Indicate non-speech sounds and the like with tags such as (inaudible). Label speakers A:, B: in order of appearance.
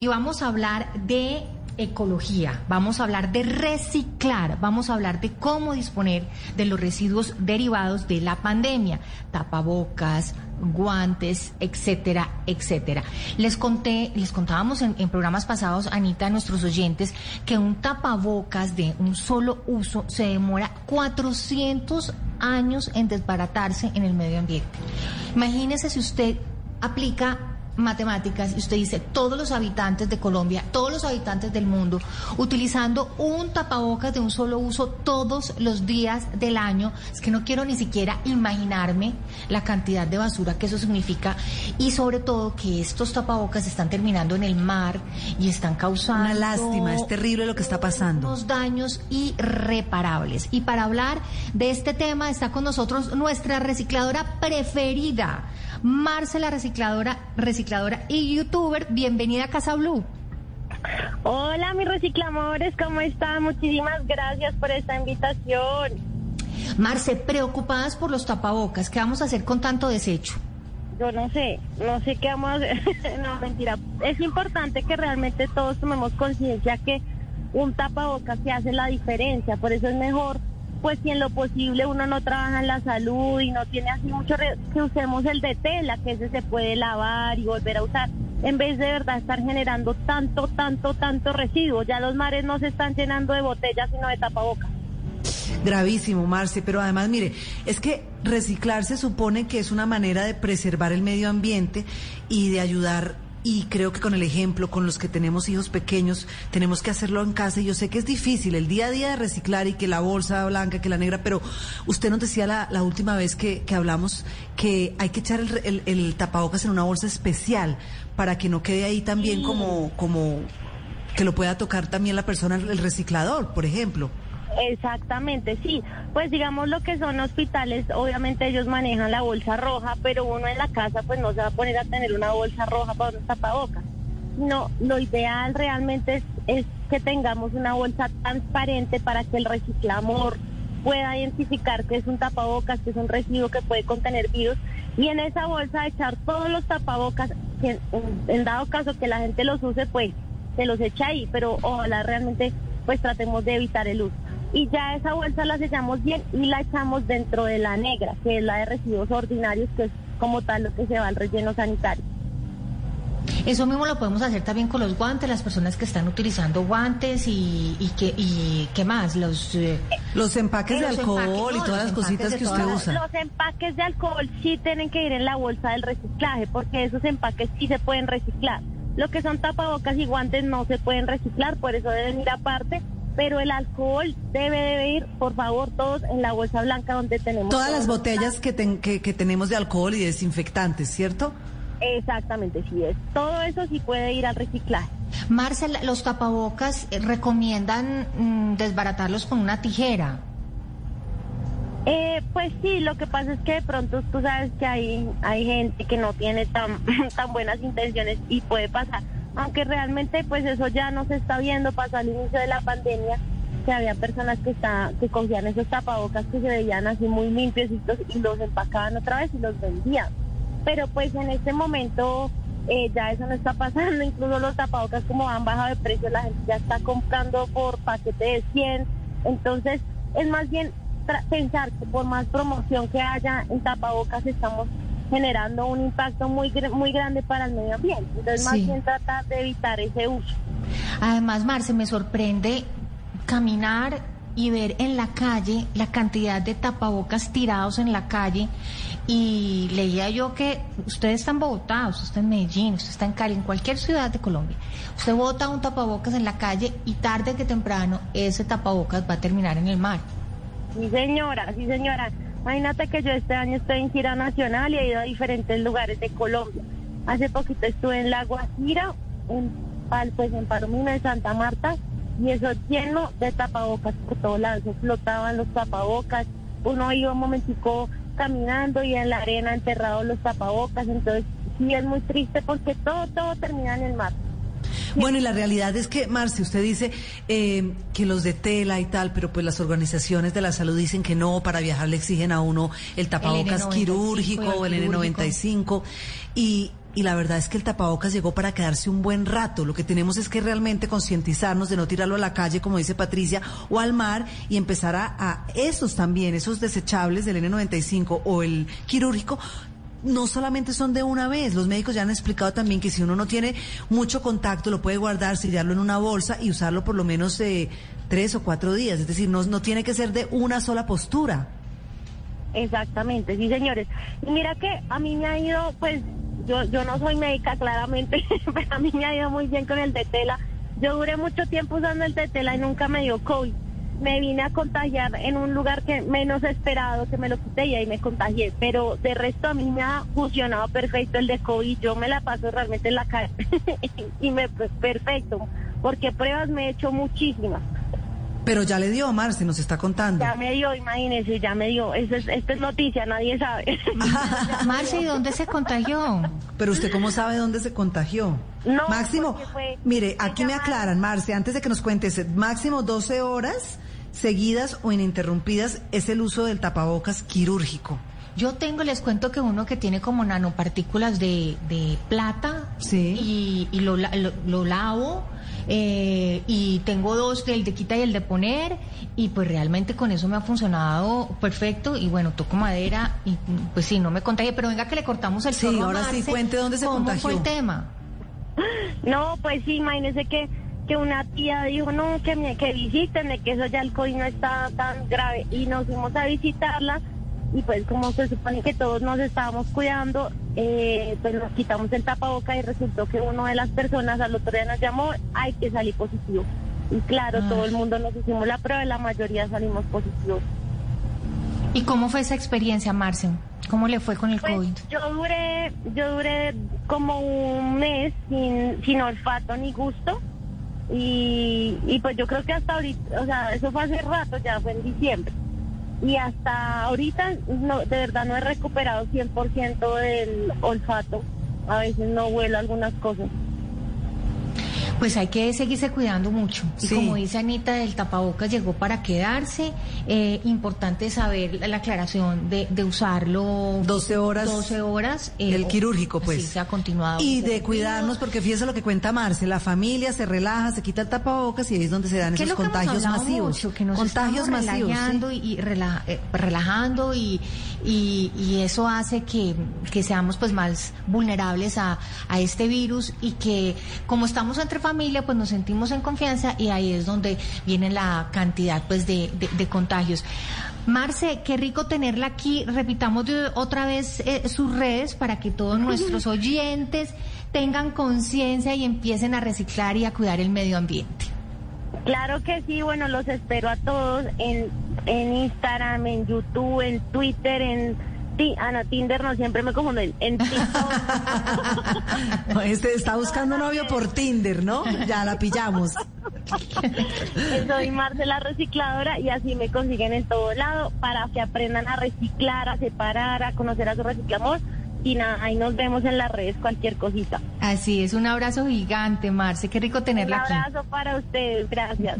A: Y vamos a hablar de ecología, vamos a hablar de reciclar, vamos a hablar de cómo disponer de los residuos derivados de la pandemia, tapabocas, guantes, etcétera, etcétera. Les conté, les contábamos en, en, programas pasados, Anita, a nuestros oyentes, que un tapabocas de un solo uso se demora 400 años en desbaratarse en el medio ambiente. Imagínese si usted aplica matemáticas y usted dice todos los habitantes de Colombia, todos los habitantes del mundo, utilizando un tapabocas de un solo uso todos los días del año, es que no quiero ni siquiera imaginarme la cantidad de basura que eso significa y sobre todo que estos tapabocas están terminando en el mar y están causando
B: una lástima, es terrible lo que está pasando.
A: Unos daños irreparables. Y para hablar de este tema está con nosotros nuestra recicladora preferida. Marcela Recicladora, recicladora y youtuber. Bienvenida a Casa Blue.
C: Hola, mis reciclamores, ¿cómo están? Muchísimas gracias por esta invitación.
A: Marce, preocupadas por los tapabocas, ¿qué vamos a hacer con tanto desecho?
C: Yo no sé, no sé qué vamos a hacer. (laughs) no, mentira. Es importante que realmente todos tomemos conciencia que un tapabocas se hace la diferencia, por eso es mejor pues si en lo posible uno no trabaja en la salud y no tiene así mucho, que usemos el de tela, que ese se puede lavar y volver a usar, en vez de verdad estar generando tanto, tanto, tanto residuo. Ya los mares no se están llenando de botellas, sino de tapabocas.
B: Gravísimo, Marce, pero además, mire, es que reciclar se supone que es una manera de preservar el medio ambiente y de ayudar y creo que con el ejemplo, con los que tenemos hijos pequeños, tenemos que hacerlo en casa. Y yo sé que es difícil el día a día de reciclar y que la bolsa blanca, que la negra, pero usted nos decía la, la última vez que, que, hablamos que hay que echar el, el, el, tapabocas en una bolsa especial para que no quede ahí también como, como que lo pueda tocar también la persona, el reciclador, por ejemplo.
C: Exactamente, sí. Pues digamos lo que son hospitales, obviamente ellos manejan la bolsa roja, pero uno en la casa pues no se va a poner a tener una bolsa roja para un tapabocas. No, lo ideal realmente es, que tengamos una bolsa transparente para que el reciclador pueda identificar que es un tapabocas, que es un residuo que puede contener virus y en esa bolsa echar todos los tapabocas, en dado caso que la gente los use, pues se los echa ahí, pero ojalá realmente pues tratemos de evitar el uso y ya esa bolsa la sellamos bien y la echamos dentro de la negra, que es la de residuos ordinarios, que es como tal lo que se va al relleno sanitario.
A: Eso mismo lo podemos hacer también con los guantes, las personas que están utilizando guantes y, y, que, y qué más, los,
B: eh, los empaques de alcohol empaques, no, y todas las cositas que usted usa.
C: Los empaques de alcohol sí tienen que ir en la bolsa del reciclaje, porque esos empaques sí se pueden reciclar. Lo que son tapabocas y guantes no se pueden reciclar, por eso deben ir aparte pero el alcohol debe, debe ir, por favor, todos en la bolsa blanca donde tenemos.
B: Todas las botellas que, que, que, tenemos de alcohol y desinfectantes, ¿cierto?
C: Exactamente, sí es. Todo eso sí puede ir al reciclaje.
A: Marcel, los tapabocas eh, recomiendan mm, desbaratarlos con una tijera.
C: Eh, pues sí, lo que pasa es que de pronto tú sabes que hay, hay gente que no tiene tan, (laughs) tan buenas intenciones y puede pasar aunque realmente pues eso ya no se está viendo, pasó al inicio de la pandemia que había personas que está, que cogían esos tapabocas que se veían así muy limpios y los empacaban otra vez y los vendían. Pero pues en este momento eh, ya eso no está pasando, incluso los tapabocas como han bajado de precio, la gente ya está comprando por paquete de 100, entonces es más bien pensar que por más promoción que haya en tapabocas estamos generando un impacto muy muy grande para el medio ambiente. Entonces, más bien tratar de evitar ese uso.
A: Además, Marce, me sorprende caminar y ver en la calle la cantidad de tapabocas tirados en la calle. Y leía yo que usted está en Bogotá, usted está en Medellín, usted está en Cali, en cualquier ciudad de Colombia. Usted bota un tapabocas en la calle y tarde que temprano ese tapabocas va a terminar en el mar.
C: Sí, señora, sí, señora. Imagínate que yo este año estoy en gira nacional y he ido a diferentes lugares de Colombia. Hace poquito estuve en La Guajira, en, pues en Palomino de Santa Marta, y eso lleno de tapabocas por todos lados. flotaban los tapabocas. Uno iba un momentico caminando y en la arena enterrados los tapabocas. Entonces, sí es muy triste porque todo, todo termina en el mar.
B: Bueno, y la realidad es que, Marce, usted dice eh, que los de tela y tal, pero pues las organizaciones de la salud dicen que no, para viajar le exigen a uno el tapabocas quirúrgico o el N95. Y, y la verdad es que el tapabocas llegó para quedarse un buen rato. Lo que tenemos es que realmente concientizarnos de no tirarlo a la calle, como dice Patricia, o al mar y empezar a, a esos también, esos desechables del N95 o el quirúrgico, no solamente son de una vez, los médicos ya han explicado también que si uno no tiene mucho contacto, lo puede guardar, sellarlo en una bolsa y usarlo por lo menos de tres o cuatro días, es decir, no, no tiene que ser de una sola postura.
C: Exactamente, sí, señores. Y mira que a mí me ha ido, pues, yo, yo no soy médica claramente, (laughs) pero a mí me ha ido muy bien con el tetela. Yo duré mucho tiempo usando el tetela y nunca me dio COVID. Me vine a contagiar en un lugar que menos esperado, que me lo quité y ahí me contagié. Pero de resto a mí me ha funcionado perfecto el de COVID. Yo me la paso realmente en la calle (laughs) y me, pues, perfecto, porque pruebas me he hecho muchísimas.
B: Pero ya le dio, Marce, nos está contando.
C: Ya me dio, imagínese, ya me dio. Esto es, esto es noticia, nadie sabe. (laughs)
A: Marce, ¿y dónde se contagió?
B: Pero usted cómo sabe dónde se contagió?
C: No,
B: máximo,
C: fue-
B: mire, aquí me aclaran, Marce, antes de que nos cuentes, máximo 12 horas seguidas o ininterrumpidas es el uso del tapabocas quirúrgico.
A: Yo tengo, les cuento que uno que tiene como nanopartículas de, de plata
B: Sí.
A: y, y lo, la- lo- lo lavo eh, y tengo dos, el de quita y el de poner y pues realmente con eso me ha funcionado perfecto y bueno, toco madera y pues sí, no me contagié, pero venga que le cortamos el
B: Sí, ahora sí,
A: Marce.
B: cuente dónde se
A: ¿Cómo
B: contagió.
A: fue el tema?
C: No, pues sí, imagínese que, que una tía dijo, no, que, me, que visítenme, que eso ya el COVID no está tan grave. Y nos fuimos a visitarla y pues como se supone que todos nos estábamos cuidando, eh, pues nos quitamos el tapaboca y resultó que una de las personas al otro día nos llamó, hay que salir positivo. Y claro,
A: Ah.
C: todo el mundo nos hicimos la prueba y la mayoría salimos positivos.
A: ¿Y cómo fue esa experiencia, Marce? ¿Cómo le fue con el
C: Pues,
A: COVID?
C: yo duré, yo duré como un mes sin, sin olfato ni gusto. Y, y pues yo creo que hasta ahorita, o sea, eso fue hace rato, ya fue en diciembre. Y hasta ahorita, no, de verdad no he recuperado 100% del olfato. A veces no huelo algunas cosas.
A: Pues hay que seguirse cuidando mucho. Y
B: Sí.
A: como dice Anita, el tapabocas llegó para quedarse. Eh, importante saber la aclaración de, de usarlo
B: 12 horas
A: 12 horas. eh,
B: el quirúrgico, pues.
A: se ha continuado.
B: Y de cuidarnos, porque fíjese lo que cuenta Marce, la familia se relaja, se quita el tapabocas y ahí es donde se dan
A: ¿Qué es
B: esos contagios masivos.
A: mucho? Que nos
B: contagios masivos. sí.
A: relajando y, y rela- eh, relajando y, y, y eso hace que, que seamos pues más vulnerables a, a este virus y que como estamos entre familia pues nos sentimos en confianza y ahí es donde viene la cantidad pues de, de- de contagios. Marce, qué rico tenerla aquí. Repitamos de- otra vez eh, sus redes para que todos nuestros (laughs) oyentes tengan conciencia y empiecen a reciclar y a cuidar el medio ambiente.
C: Claro que sí, bueno, los espero a todos en, en Instagram, en YouTube, en Twitter, en... Ti- Ah, no, Tinder no, siempre me confundo. En, en TikTok. (laughs)
B: Este está buscando novio por Tinder, ¿no? Ya la pillamos.
C: Soy Marcela Recicladora y así me consiguen en todo lado para que aprendan a reciclar, a separar, a conocer a su reciclamos. Y nada, ahí nos vemos en las redes, cualquier cosita.
A: Así es, un abrazo gigante, Marce. Qué rico
C: Un
A: tenerla aquí.
C: abrazo para ustedes, gracias.